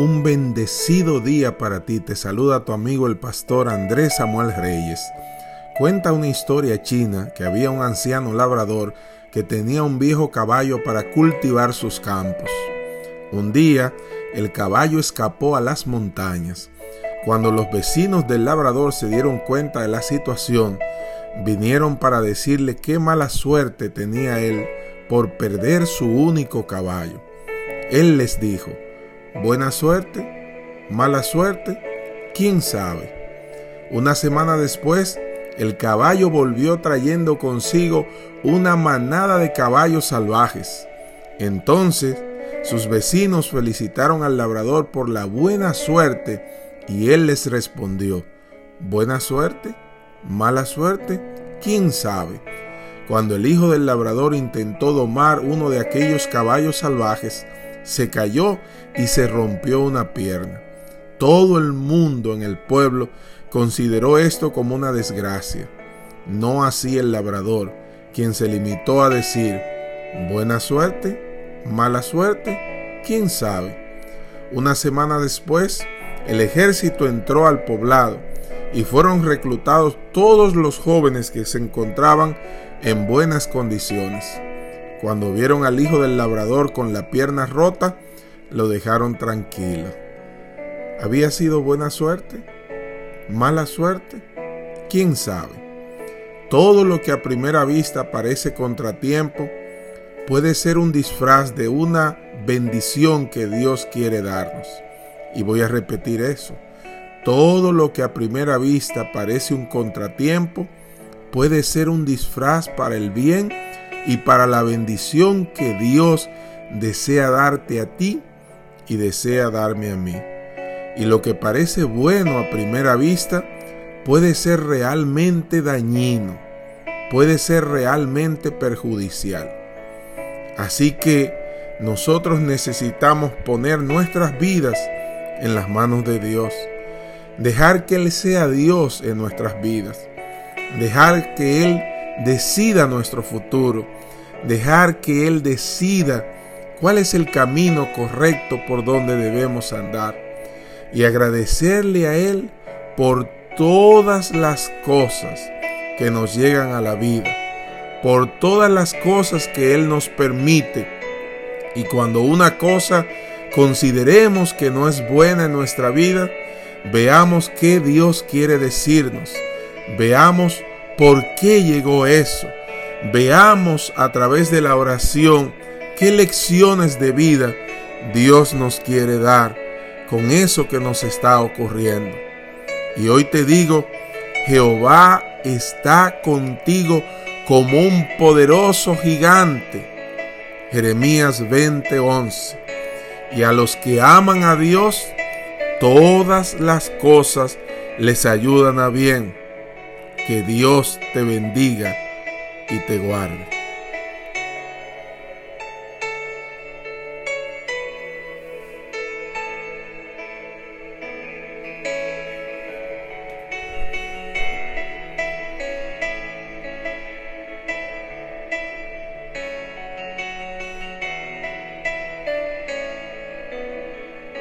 Un bendecido día para ti. Te saluda tu amigo el pastor Andrés Samuel Reyes. Cuenta una historia china que había un anciano labrador que tenía un viejo caballo para cultivar sus campos. Un día, el caballo escapó a las montañas. Cuando los vecinos del labrador se dieron cuenta de la situación, vinieron para decirle qué mala suerte tenía él por perder su único caballo. Él les dijo, buena suerte, mala suerte, quién sabe. Una semana después, el caballo volvió trayendo consigo una manada de caballos salvajes. Entonces, sus vecinos felicitaron al labrador por la buena suerte y él les respondió, ¿buena suerte? ¿Mala suerte? ¿Quién sabe? Cuando el hijo del labrador intentó domar uno de aquellos caballos salvajes, se cayó y se rompió una pierna. Todo el mundo en el pueblo consideró esto como una desgracia. No así el labrador, quien se limitó a decir, buena suerte, mala suerte, quién sabe. Una semana después, el ejército entró al poblado y fueron reclutados todos los jóvenes que se encontraban en buenas condiciones. Cuando vieron al hijo del labrador con la pierna rota, lo dejaron tranquilo. ¿Había sido buena suerte? ¿Mala suerte? ¿Quién sabe? Todo lo que a primera vista parece contratiempo puede ser un disfraz de una bendición que Dios quiere darnos. Y voy a repetir eso. Todo lo que a primera vista parece un contratiempo puede ser un disfraz para el bien y para la bendición que Dios desea darte a ti y desea darme a mí. Y lo que parece bueno a primera vista puede ser realmente dañino, puede ser realmente perjudicial. Así que nosotros necesitamos poner nuestras vidas en las manos de Dios, dejar que Él sea Dios en nuestras vidas, dejar que Él decida nuestro futuro, dejar que Él decida cuál es el camino correcto por donde debemos andar. Y agradecerle a Él por todas las cosas que nos llegan a la vida, por todas las cosas que Él nos permite. Y cuando una cosa consideremos que no es buena en nuestra vida, veamos qué Dios quiere decirnos, veamos por qué llegó eso, veamos a través de la oración qué lecciones de vida Dios nos quiere dar con eso que nos está ocurriendo. Y hoy te digo, Jehová está contigo como un poderoso gigante. Jeremías 20:11. Y a los que aman a Dios, todas las cosas les ayudan a bien. Que Dios te bendiga y te guarde.